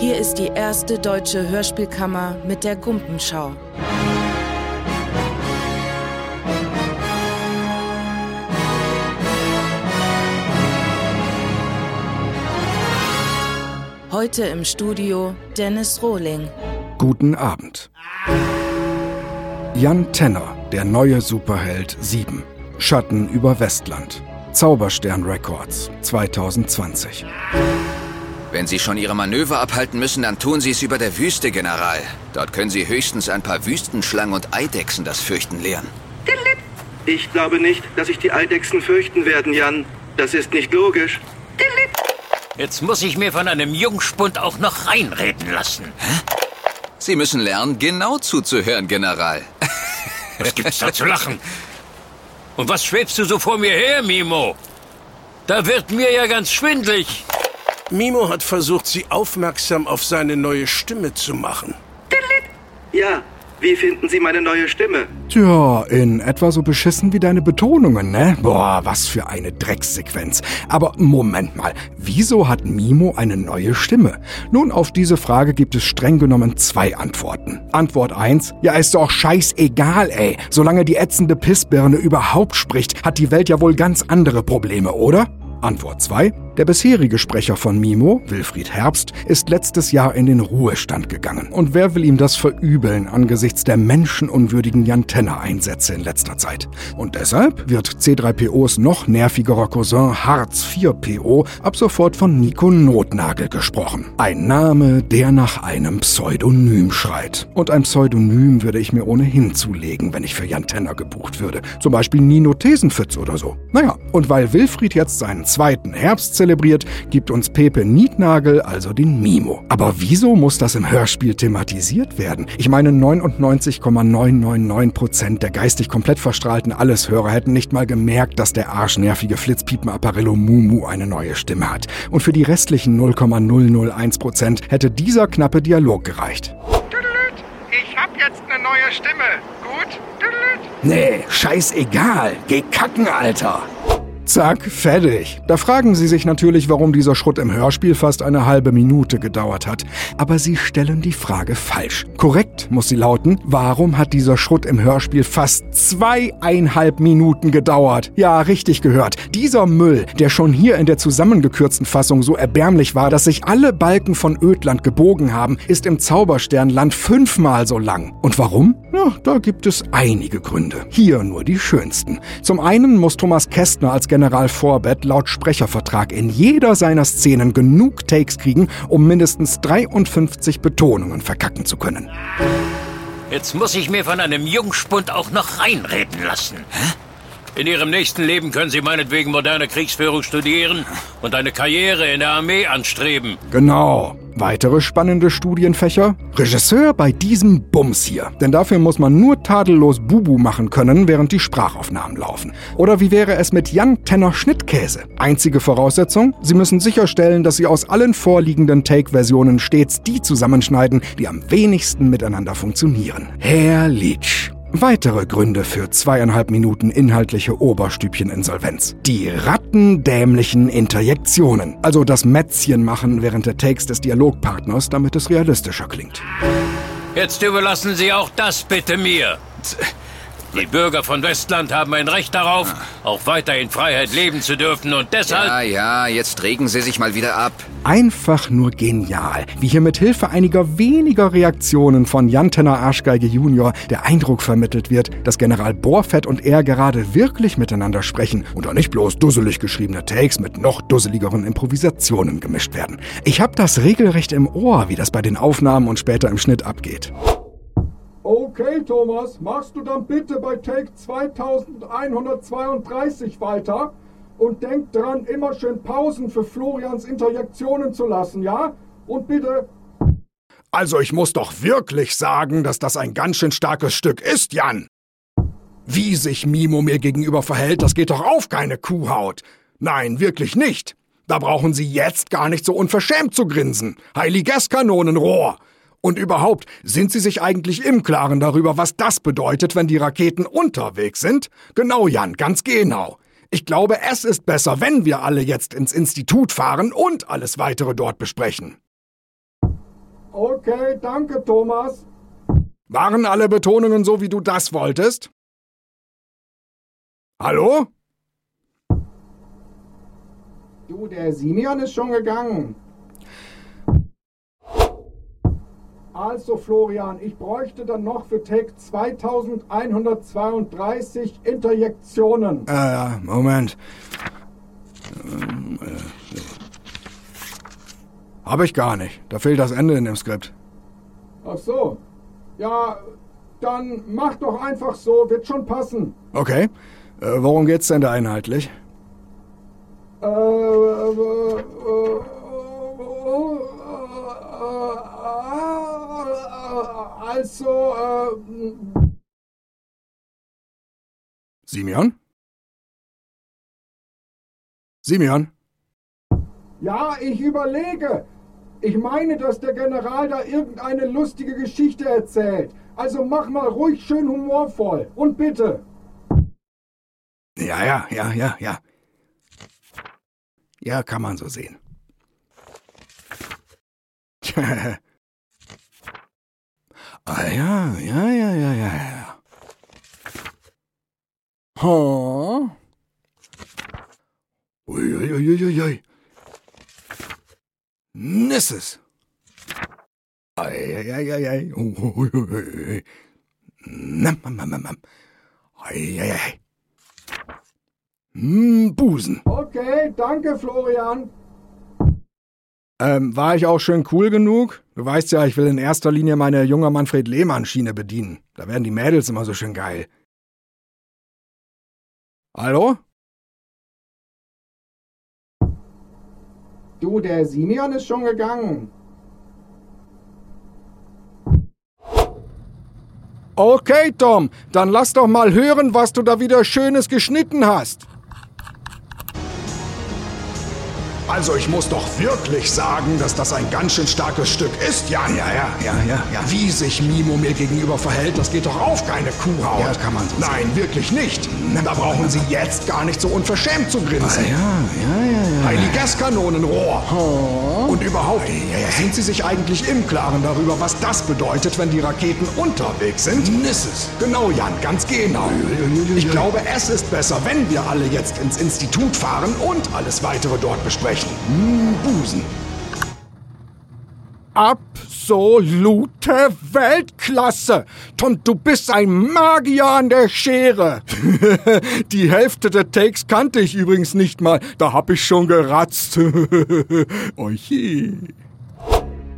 Hier ist die erste deutsche Hörspielkammer mit der Gumpenschau. Heute im Studio Dennis Rohling. Guten Abend. Jan Tenner, der neue Superheld 7. Schatten über Westland. Zauberstern Records 2020. Wenn Sie schon Ihre Manöver abhalten müssen, dann tun Sie es über der Wüste, General. Dort können Sie höchstens ein paar Wüstenschlangen und Eidechsen das Fürchten lehren. Ich glaube nicht, dass sich die Eidechsen fürchten werden, Jan. Das ist nicht logisch. Jetzt muss ich mir von einem Jungspund auch noch reinreden lassen. Sie müssen lernen, genau zuzuhören, General. Was gibt's da zu lachen? Und was schwebst du so vor mir her, Mimo? Da wird mir ja ganz schwindlig. Mimo hat versucht, sie aufmerksam auf seine neue Stimme zu machen. Ja, wie finden Sie meine neue Stimme? Tja, in etwa so beschissen wie deine Betonungen, ne? Boah, was für eine Dreckssequenz. Aber Moment mal, wieso hat Mimo eine neue Stimme? Nun, auf diese Frage gibt es streng genommen zwei Antworten. Antwort eins: ja ist doch scheißegal, ey. Solange die ätzende Pissbirne überhaupt spricht, hat die Welt ja wohl ganz andere Probleme, oder? Antwort 2. Der bisherige Sprecher von Mimo, Wilfried Herbst, ist letztes Jahr in den Ruhestand gegangen. Und wer will ihm das verübeln angesichts der menschenunwürdigen Jantenna-Einsätze in letzter Zeit? Und deshalb wird C3POs noch nervigerer Cousin Harz 4PO ab sofort von Nico Notnagel gesprochen. Ein Name, der nach einem Pseudonym schreit. Und ein Pseudonym würde ich mir ohnehin zulegen, wenn ich für Jantenna gebucht würde. Zum Beispiel Nino Thesenfitz oder so. Naja, und weil Wilfried jetzt seinen zweiten Herbst zelebriert, gibt uns Pepe Nietnagel also den Mimo. Aber wieso muss das im Hörspiel thematisiert werden? Ich meine, 99,999 Prozent der geistig komplett verstrahlten Alleshörer hätten nicht mal gemerkt, dass der arschnervige Flitzpiepen-Apparillo Mumu eine neue Stimme hat. Und für die restlichen 0,001 Prozent hätte dieser knappe Dialog gereicht. Tüdelüt, Ich hab jetzt eine neue Stimme. Gut? Tüdelüt. Nee, scheißegal. Geh kacken, Alter. Zack, fertig. Da fragen Sie sich natürlich, warum dieser Schrott im Hörspiel fast eine halbe Minute gedauert hat. Aber Sie stellen die Frage falsch. Korrekt muss sie lauten, warum hat dieser Schrott im Hörspiel fast zweieinhalb Minuten gedauert? Ja, richtig gehört. Dieser Müll, der schon hier in der zusammengekürzten Fassung so erbärmlich war, dass sich alle Balken von Ödland gebogen haben, ist im Zaubersternland fünfmal so lang. Und warum? Ja, da gibt es einige Gründe. Hier nur die schönsten. Zum einen muss Thomas Kästner als General Vorbett laut Sprechervertrag in jeder seiner Szenen genug Takes kriegen, um mindestens 53 Betonungen verkacken zu können. Jetzt muss ich mir von einem Jungspund auch noch reinreden lassen. In Ihrem nächsten Leben können Sie meinetwegen moderne Kriegsführung studieren und eine Karriere in der Armee anstreben. Genau. Weitere spannende Studienfächer? Regisseur bei diesem Bums hier. Denn dafür muss man nur tadellos Bubu machen können, während die Sprachaufnahmen laufen. Oder wie wäre es mit Jan Tenner Schnittkäse? Einzige Voraussetzung? Sie müssen sicherstellen, dass Sie aus allen vorliegenden Take-Versionen stets die zusammenschneiden, die am wenigsten miteinander funktionieren. Herr Leach. Weitere Gründe für zweieinhalb Minuten inhaltliche Oberstübcheninsolvenz. Die rattendämlichen Interjektionen. Also das Mätzchen machen während der Takes des Dialogpartners, damit es realistischer klingt. Jetzt überlassen Sie auch das bitte mir. Die Bürger von Westland haben ein Recht darauf, auch weiter in Freiheit leben zu dürfen und deshalb... Ja, ja, jetzt regen Sie sich mal wieder ab. Einfach nur genial, wie hier mit Hilfe einiger weniger Reaktionen von Jan Tenner Arschgeige Junior der Eindruck vermittelt wird, dass General Bohrfett und er gerade wirklich miteinander sprechen und da nicht bloß dusselig geschriebene Takes mit noch dusseligeren Improvisationen gemischt werden. Ich hab das regelrecht im Ohr, wie das bei den Aufnahmen und später im Schnitt abgeht. Okay, Thomas, machst du dann bitte bei Take 2132 weiter? Und denk dran, immer schön Pausen für Florians Interjektionen zu lassen, ja? Und bitte. Also ich muss doch wirklich sagen, dass das ein ganz schön starkes Stück ist, Jan. Wie sich Mimo mir gegenüber verhält, das geht doch auf keine Kuhhaut. Nein, wirklich nicht. Da brauchen Sie jetzt gar nicht so unverschämt zu grinsen. Heiliges Kanonenrohr. Und überhaupt, sind Sie sich eigentlich im Klaren darüber, was das bedeutet, wenn die Raketen unterwegs sind? Genau, Jan, ganz genau. Ich glaube, es ist besser, wenn wir alle jetzt ins Institut fahren und alles weitere dort besprechen. Okay, danke, Thomas. Waren alle Betonungen so, wie du das wolltest? Hallo? Du, der Simeon ist schon gegangen. Also, Florian, ich bräuchte dann noch für Take 2132 Interjektionen. Äh, Moment. Ähm, äh, Hab ich gar nicht. Da fehlt das Ende in dem Skript. Ach so. Ja, dann mach doch einfach so, wird schon passen. Okay. Äh, worum geht's denn da inhaltlich? Äh, äh, äh, also, äh, Simeon? Simeon? ja, ich überlege. Ich meine, dass der General da irgendeine lustige Geschichte erzählt. Also mach mal ruhig schön humorvoll. Und bitte. Ja, ja, ja, ja, ja. Ja, kann man so sehen. ah ja, ja, ja, ja, ja, ja. Oh. Uiuiuiui. Nisses. Eieieiei. Uiuiui. Nam, nam, nam, nam. Eieiei. Hm, Busen. Okay, danke, Florian. Ähm, war ich auch schön cool genug? Du weißt ja, ich will in erster Linie meine junge Manfred Lehmann-Schiene bedienen. Da werden die Mädels immer so schön geil. Hallo? Du, der Simeon ist schon gegangen. Okay, Tom, dann lass doch mal hören, was du da wieder Schönes geschnitten hast. Also ich muss doch wirklich sagen, dass das ein ganz schön starkes Stück ist, Jan. Ja, ja, ja, ja, ja. Wie sich Mimo mir gegenüber verhält, das geht doch auf keine Kuhhaut. Ja, kann man so Nein, wirklich nicht. Da brauchen Sie jetzt gar nicht so unverschämt zu grinsen. Ah, ja, ja, ja, ja. Ein Gaskanonenrohr. Und überhaupt, sind Sie sich eigentlich im Klaren darüber, was das bedeutet, wenn die Raketen unterwegs sind? Nisses. Genau, Jan, ganz genau. Ich glaube, es ist besser, wenn wir alle jetzt ins Institut fahren und alles weitere dort besprechen. Hm, Busen. Absolute Weltklasse! Tom, du bist ein Magier an der Schere. Die Hälfte der Takes kannte ich übrigens nicht mal. Da hab ich schon geratzt. Oje.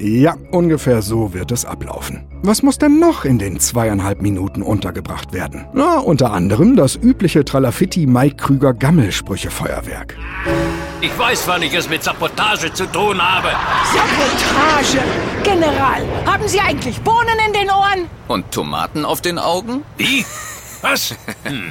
Ja, ungefähr so wird es ablaufen. Was muss denn noch in den zweieinhalb Minuten untergebracht werden? Na, unter anderem das übliche Tralafitti Mike Krüger Gammelsprüche-Feuerwerk. Ich weiß, wann ich es mit Sabotage zu tun habe. Sabotage! General, haben Sie eigentlich Bohnen in den Ohren? Und Tomaten auf den Augen? Wie? Was? Hm.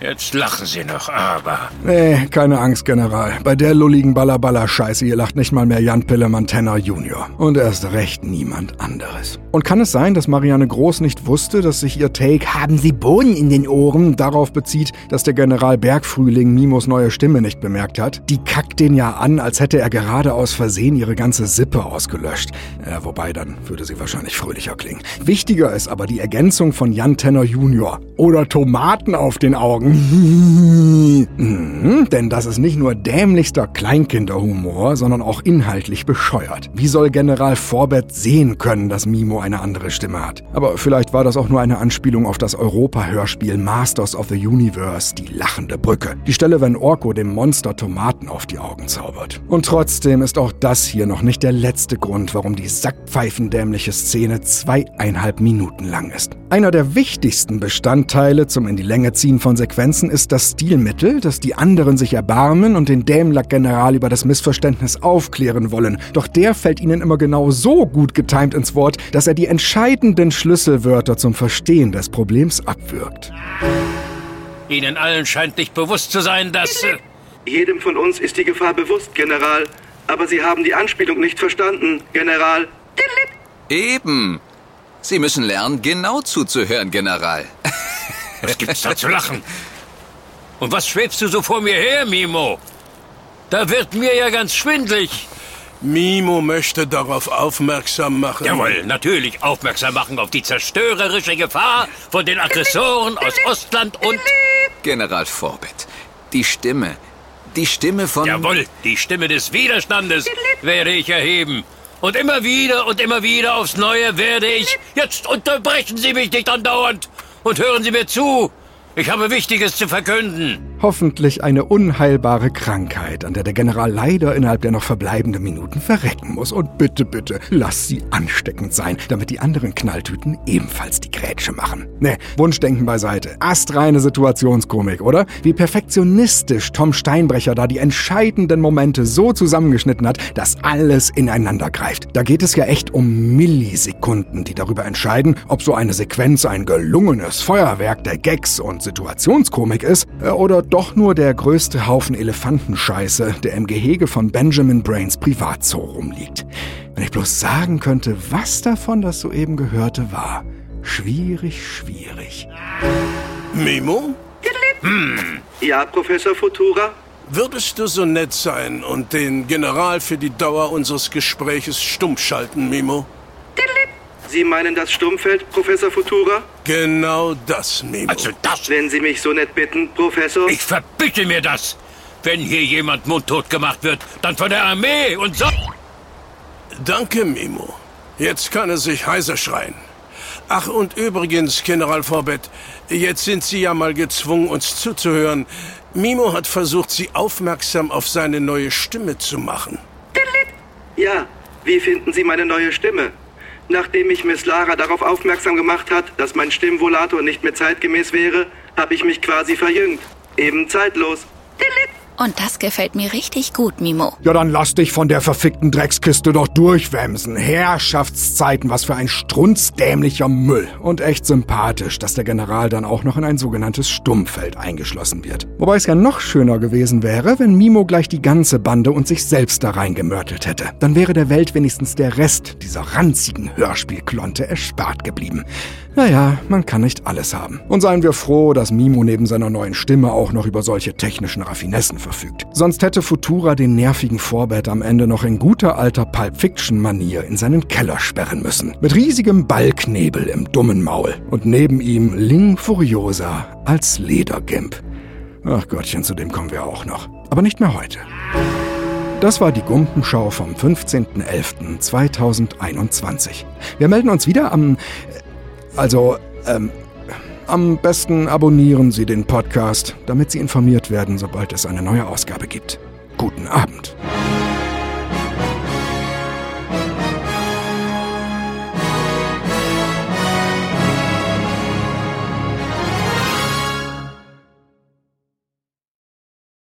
Jetzt lachen Sie noch, aber... Nee, keine Angst, General. Bei der lulligen Ballaballa-Scheiße hier lacht nicht mal mehr Jan Pillemann Tenner Junior. Und erst recht niemand anderes. Und kann es sein, dass Marianne Groß nicht wusste, dass sich ihr Take »Haben Sie Bohnen in den Ohren« darauf bezieht, dass der General Bergfrühling Mimos neue Stimme nicht bemerkt hat? Die kackt den ja an, als hätte er gerade aus Versehen ihre ganze Sippe ausgelöscht. Ja, wobei, dann würde sie wahrscheinlich fröhlicher klingen. Wichtiger ist aber die Ergänzung von Jan Tenner Junior. Oder Tomaten auf den Augen. mhm, denn das ist nicht nur dämlichster Kleinkinderhumor, sondern auch inhaltlich bescheuert. Wie soll General Forbett sehen können, dass Mimo eine andere Stimme hat? Aber vielleicht war das auch nur eine Anspielung auf das Europa-Hörspiel Masters of the Universe, die lachende Brücke. Die Stelle, wenn Orko dem Monster Tomaten auf die Augen zaubert. Und trotzdem ist auch das hier noch nicht der letzte Grund, warum die sackpfeifendämliche Szene zweieinhalb Minuten lang ist. Einer der wichtigsten Bestandteile zum in die Länge ziehen von Sequenzen ist das Stilmittel, dass die anderen sich erbarmen und den Dämlack-General über das Missverständnis aufklären wollen. Doch der fällt ihnen immer genau so gut getimt ins Wort, dass er die entscheidenden Schlüsselwörter zum Verstehen des Problems abwirkt. Ihnen allen scheint nicht bewusst zu sein, dass... Äh Jedem von uns ist die Gefahr bewusst, General. Aber Sie haben die Anspielung nicht verstanden, General. Eben. Sie müssen lernen, genau zuzuhören, General. Was gibt's da zu lachen? Und was schwebst du so vor mir her, Mimo? Da wird mir ja ganz schwindlig. Mimo möchte darauf aufmerksam machen. Jawohl, natürlich aufmerksam machen auf die zerstörerische Gefahr von den Aggressoren aus Ostland und... General Forbett, die Stimme, die Stimme von... Jawohl, die Stimme des Widerstandes werde ich erheben. Und immer wieder und immer wieder aufs Neue werde ich... Jetzt unterbrechen Sie mich nicht andauernd und hören Sie mir zu. Ich habe Wichtiges zu verkünden. Hoffentlich eine unheilbare Krankheit, an der der General leider innerhalb der noch verbleibenden Minuten verrecken muss. Und bitte, bitte, lass sie ansteckend sein, damit die anderen Knalltüten ebenfalls die Grätsche machen. Ne, Wunschdenken beiseite. Astreine Situationskomik, oder? Wie perfektionistisch Tom Steinbrecher da die entscheidenden Momente so zusammengeschnitten hat, dass alles ineinander greift. Da geht es ja echt um Millisekunden, die darüber entscheiden, ob so eine Sequenz ein gelungenes Feuerwerk der Gags und Situationskomik ist äh, oder doch nur der größte Haufen Elefantenscheiße, der im Gehege von Benjamin Brains Privatzoo rumliegt. Wenn ich bloß sagen könnte, was davon das soeben gehörte war. Schwierig, schwierig. Mimo? Hm. Ja, Professor Futura? Würdest du so nett sein und den General für die Dauer unseres Gespräches stumm schalten, Mimo? Sie meinen das Stummfeld, Professor Futura? Genau das, Mimo. Also das... Wenn Sie mich so nett bitten, Professor? Ich verbitte mir das. Wenn hier jemand mundtot gemacht wird, dann von der Armee und so... Danke, Mimo. Jetzt kann er sich heiser schreien. Ach, und übrigens, General Forbett, jetzt sind Sie ja mal gezwungen, uns zuzuhören. Mimo hat versucht, Sie aufmerksam auf seine neue Stimme zu machen. Ja, wie finden Sie meine neue Stimme? Nachdem mich Miss Lara darauf aufmerksam gemacht hat, dass mein Stimmvolator nicht mehr zeitgemäß wäre, habe ich mich quasi verjüngt. Eben zeitlos. Und das gefällt mir richtig gut, Mimo. Ja, dann lass dich von der verfickten Dreckskiste doch durchwämsen. Herrschaftszeiten, was für ein strunzdämlicher Müll. Und echt sympathisch, dass der General dann auch noch in ein sogenanntes Stummfeld eingeschlossen wird. Wobei es ja noch schöner gewesen wäre, wenn Mimo gleich die ganze Bande und sich selbst da reingemörtelt hätte. Dann wäre der Welt wenigstens der Rest dieser ranzigen Hörspielklonte erspart geblieben. Naja, man kann nicht alles haben. Und seien wir froh, dass Mimo neben seiner neuen Stimme auch noch über solche technischen Raffinessen verfügt. Sonst hätte Futura den nervigen Vorbett am Ende noch in guter alter Pulp Fiction Manier in seinen Keller sperren müssen. Mit riesigem Balknebel im dummen Maul. Und neben ihm Ling Furiosa als Ledergimp. Ach Gottchen, zu dem kommen wir auch noch. Aber nicht mehr heute. Das war die Gumpenschau vom 15.11.2021. Wir melden uns wieder am... Also, ähm, am besten abonnieren Sie den Podcast, damit Sie informiert werden, sobald es eine neue Ausgabe gibt. Guten Abend.